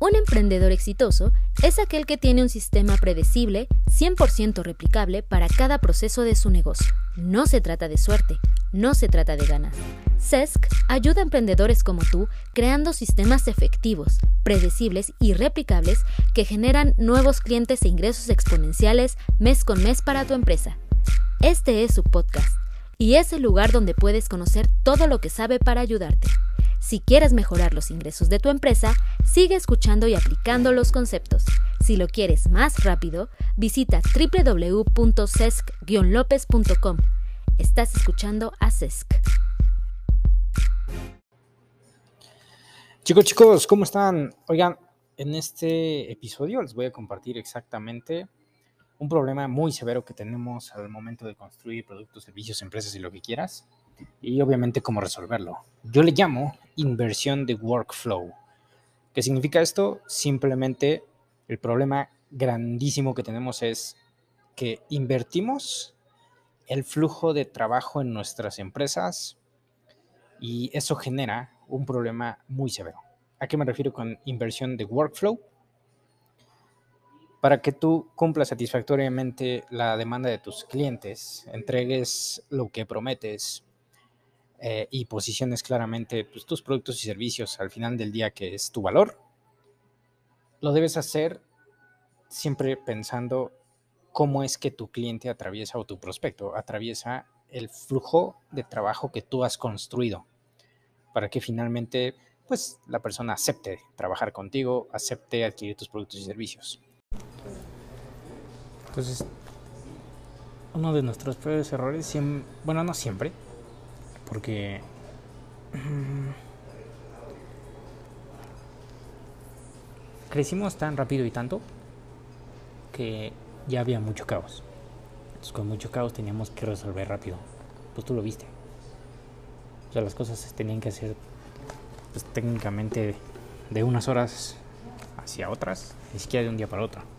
Un emprendedor exitoso es aquel que tiene un sistema predecible, 100% replicable para cada proceso de su negocio. No se trata de suerte, no se trata de ganas. CESC ayuda a emprendedores como tú creando sistemas efectivos, predecibles y replicables que generan nuevos clientes e ingresos exponenciales mes con mes para tu empresa. Este es su podcast y es el lugar donde puedes conocer todo lo que sabe para ayudarte. Si quieres mejorar los ingresos de tu empresa, sigue escuchando y aplicando los conceptos. Si lo quieres más rápido, visita www.cesc-lopez.com. Estás escuchando a CESC. Chicos, chicos, ¿cómo están? Oigan, en este episodio les voy a compartir exactamente un problema muy severo que tenemos al momento de construir productos, servicios, empresas y lo que quieras y obviamente cómo resolverlo. Yo le llamo inversión de workflow. ¿Qué significa esto? Simplemente el problema grandísimo que tenemos es que invertimos el flujo de trabajo en nuestras empresas y eso genera un problema muy severo. ¿A qué me refiero con inversión de workflow? Para que tú cumplas satisfactoriamente la demanda de tus clientes, entregues lo que prometes, eh, y posiciones claramente pues, tus productos y servicios al final del día, que es tu valor, lo debes hacer siempre pensando cómo es que tu cliente atraviesa o tu prospecto atraviesa el flujo de trabajo que tú has construido para que finalmente pues la persona acepte trabajar contigo, acepte adquirir tus productos y servicios. Entonces, uno de nuestros peores errores, bueno, no siempre, porque crecimos tan rápido y tanto que ya había mucho caos. Entonces con mucho caos teníamos que resolver rápido. Pues tú lo viste. O sea, las cosas se tenían que hacer pues, técnicamente de unas horas hacia otras, ni siquiera de un día para otro.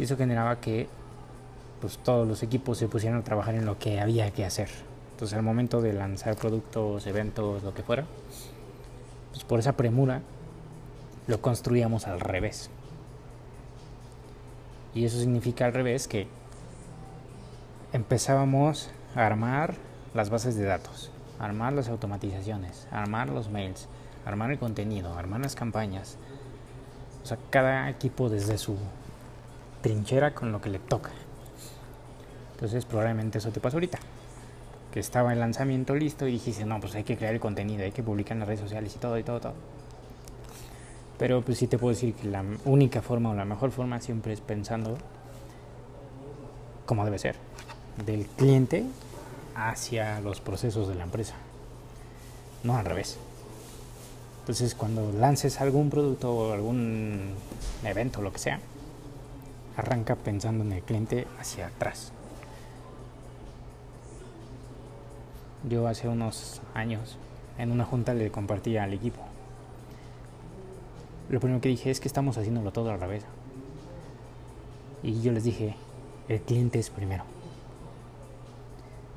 Y eso generaba que pues todos los equipos se pusieran a trabajar en lo que había que hacer. Entonces al momento de lanzar productos, eventos, lo que fuera, pues por esa premura lo construíamos al revés. Y eso significa al revés que empezábamos a armar las bases de datos, armar las automatizaciones, armar los mails, armar el contenido, armar las campañas. O sea, cada equipo desde su trinchera con lo que le toca. Entonces probablemente eso te pasa ahorita que estaba el lanzamiento listo y dijiste, no, pues hay que crear el contenido, hay que publicar en las redes sociales y todo y todo, todo. Pero pues sí te puedo decir que la única forma o la mejor forma siempre es pensando como debe ser, del cliente hacia los procesos de la empresa, no al revés. Entonces cuando lances algún producto o algún evento, lo que sea, arranca pensando en el cliente hacia atrás. Yo hace unos años en una junta le compartí al equipo. Lo primero que dije es que estamos haciéndolo todo a la vez. Y yo les dije, el cliente es primero.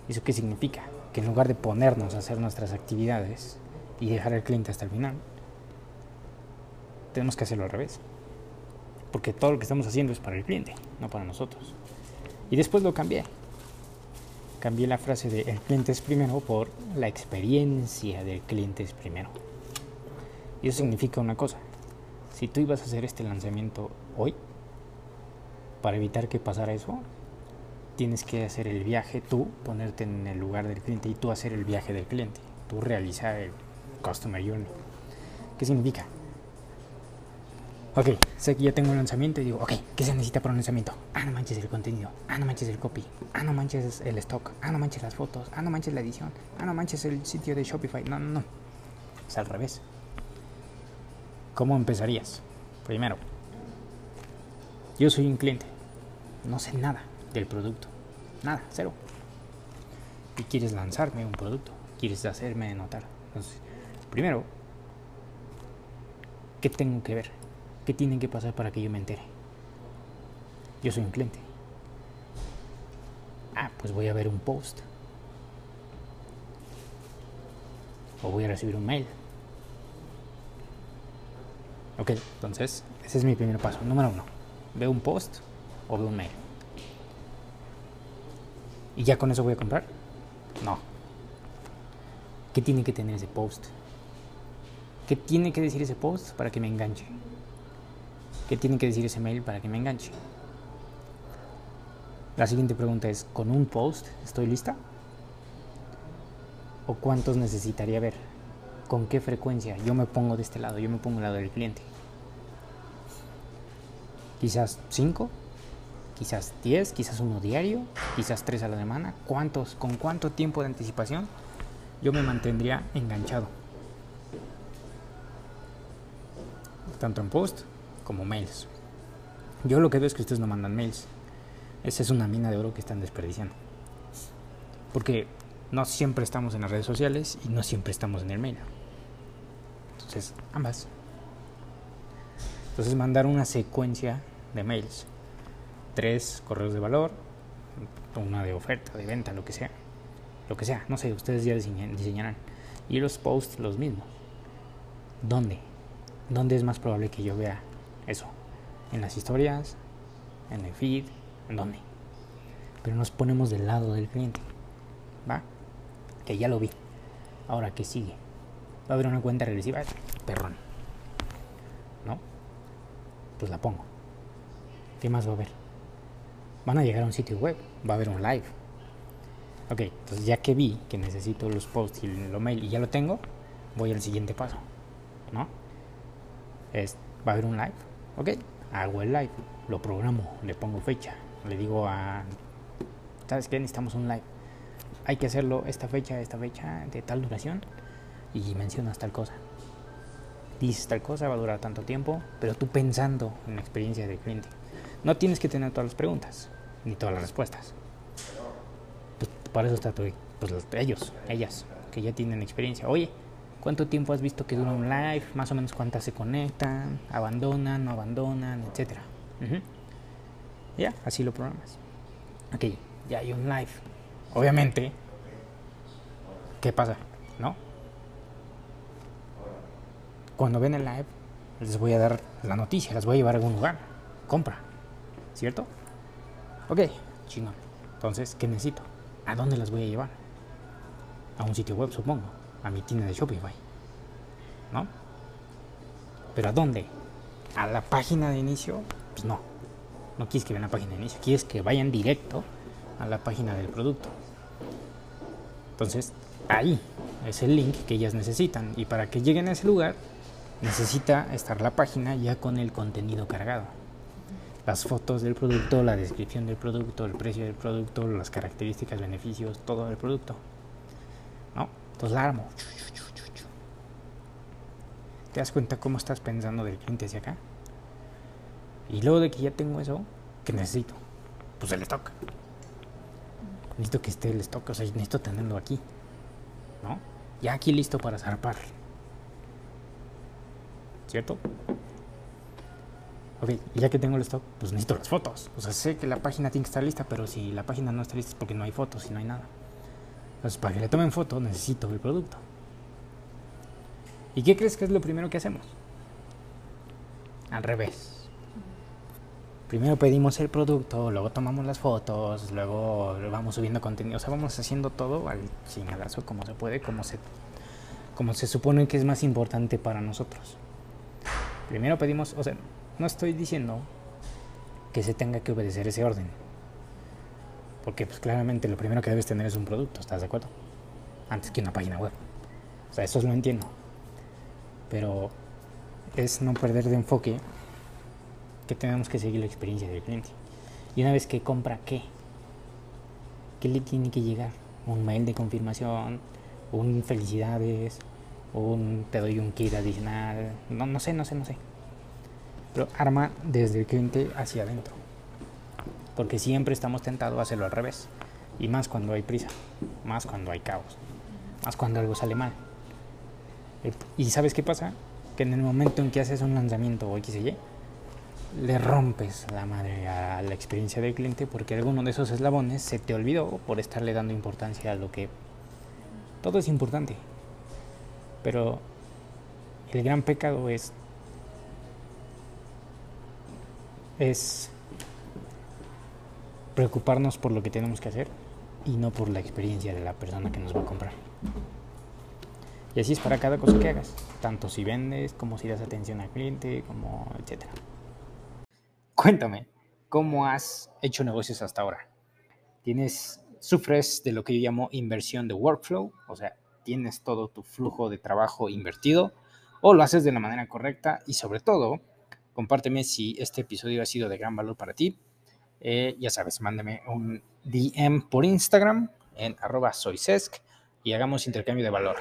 ¿Eso qué significa? Que en lugar de ponernos a hacer nuestras actividades y dejar al cliente hasta el final, tenemos que hacerlo al revés. Porque todo lo que estamos haciendo es para el cliente, no para nosotros. Y después lo cambié cambié la frase de el cliente es primero por la experiencia del cliente es primero. Y eso significa una cosa. Si tú ibas a hacer este lanzamiento hoy, para evitar que pasara eso, tienes que hacer el viaje tú, ponerte en el lugar del cliente y tú hacer el viaje del cliente. Tú realizar el Customer Journey. ¿Qué significa? Ok, sé que ya tengo un lanzamiento y digo, ok, ¿qué se necesita para un lanzamiento? Ah, no manches el contenido, ah, no manches el copy, ah, no manches el stock, ah, no manches las fotos, ah, no manches la edición, ah, no manches el sitio de Shopify. No, no, no. Es al revés. ¿Cómo empezarías? Primero, yo soy un cliente, no sé nada del producto, nada, cero. Y quieres lanzarme un producto, quieres hacerme notar. Entonces, primero, ¿qué tengo que ver? ¿Qué tienen que pasar para que yo me entere? Yo soy un cliente. Ah, pues voy a ver un post. O voy a recibir un mail. Ok, entonces ese es mi primer paso. Número uno, veo un post o veo un mail. ¿Y ya con eso voy a comprar? No. ¿Qué tiene que tener ese post? ¿Qué tiene que decir ese post para que me enganche? ¿Qué tiene que decir ese mail para que me enganche? La siguiente pregunta es, ¿con un post estoy lista? ¿O cuántos necesitaría ver? ¿Con qué frecuencia? Yo me pongo de este lado, yo me pongo al lado del cliente. Quizás 5, quizás 10, quizás uno diario, quizás 3 a la semana. ¿Cuántos? ¿Con cuánto tiempo de anticipación yo me mantendría enganchado? Tanto en post como mails. Yo lo que veo es que ustedes no mandan mails. Esa es una mina de oro que están desperdiciando. Porque no siempre estamos en las redes sociales y no siempre estamos en el mail. Entonces, ambas. Entonces, mandar una secuencia de mails. Tres correos de valor, una de oferta, de venta, lo que sea. Lo que sea, no sé, ustedes ya diseñarán. Y los posts los mismos. ¿Dónde? ¿Dónde es más probable que yo vea eso? ¿En las historias? ¿En el feed? ¿En dónde? Pero nos ponemos del lado del cliente. ¿Va? Que ya lo vi. Ahora, ¿qué sigue? Va a haber una cuenta regresiva. Perrón. ¿No? Pues la pongo. ¿Qué más va a haber? Van a llegar a un sitio web. Va a haber un live. Ok, entonces ya que vi que necesito los posts y lo mail y ya lo tengo, voy al siguiente paso. ¿No? Es, va a haber un live. Ok, hago el live. Lo programo, le pongo fecha. Le digo a... ¿Sabes qué? Necesitamos un live hay que hacerlo esta fecha, esta fecha, de tal duración, y mencionas tal cosa. Dices tal cosa, va a durar tanto tiempo, pero tú pensando en la experiencia del cliente. No tienes que tener todas las preguntas, ni todas las respuestas. Pues para eso está todo, pues, ellos, ellas, que ya tienen experiencia. Oye, ¿cuánto tiempo has visto que dura un live? Más o menos cuántas se conectan, abandonan, no abandonan, etcétera. Ya, así lo programas. Ok, ya hay un live obviamente, ¿qué pasa? ¿No? Cuando ven el live, les voy a dar la noticia, las voy a llevar a algún lugar. Compra. ¿Cierto? Ok, chingón. Entonces, ¿qué necesito? ¿A dónde las voy a llevar? A un sitio web, supongo. A mi tienda de Shopify. ¿No? ¿Pero a dónde? ¿A la página de inicio? Pues no. No quieres que vean la página de inicio. Quieres que vayan directo a la página del producto. Entonces, ahí es el link que ellas necesitan. Y para que lleguen a ese lugar, necesita estar la página ya con el contenido cargado. Las fotos del producto, la descripción del producto, el precio del producto, las características, beneficios, todo del producto. ¿No? Entonces la armo. ¿Te das cuenta cómo estás pensando del cliente hacia acá? Y luego de que ya tengo eso, ¿qué necesito? Pues el stock necesito que esté el stock, o sea, necesito tenerlo aquí, ¿no? Ya aquí listo para zarpar. ¿Cierto? Ok, ya que tengo el stock, pues necesito las fotos. O sea, sé que la página tiene que estar lista, pero si la página no está lista es porque no hay fotos y no hay nada. Entonces, para que le tomen foto, necesito el producto. ¿Y qué crees que es lo primero que hacemos? Al revés primero pedimos el producto, luego tomamos las fotos, luego vamos subiendo contenido, o sea, vamos haciendo todo al chingadazo como se puede, como se, como se supone que es más importante para nosotros. Primero pedimos, o sea, no estoy diciendo que se tenga que obedecer ese orden, porque pues claramente lo primero que debes tener es un producto, ¿estás de acuerdo? Antes que una página web. O sea, eso lo entiendo. Pero es no perder de enfoque que tenemos que seguir la experiencia del cliente. Y una vez que compra, ¿qué? ¿Qué le tiene que llegar? Un mail de confirmación, un felicidades, un te doy un kit adicional, no, no sé, no sé, no sé. Pero arma desde el cliente hacia adentro. Porque siempre estamos tentados a hacerlo al revés. Y más cuando hay prisa, más cuando hay caos, más cuando algo sale mal. Eh, ¿Y sabes qué pasa? Que en el momento en que haces un lanzamiento o X y le rompes la madre a la experiencia del cliente porque alguno de esos eslabones se te olvidó por estarle dando importancia a lo que todo es importante. Pero el gran pecado es es preocuparnos por lo que tenemos que hacer y no por la experiencia de la persona que nos va a comprar. Y así es para cada cosa que hagas, tanto si vendes, como si das atención al cliente, como etcétera. Cuéntame, ¿cómo has hecho negocios hasta ahora? ¿Tienes sufres de lo que yo llamo inversión de workflow, o sea, tienes todo tu flujo de trabajo invertido o lo haces de la manera correcta y sobre todo, compárteme si este episodio ha sido de gran valor para ti. Eh, ya sabes, mándame un DM por Instagram en arroba soysesc y hagamos intercambio de valor.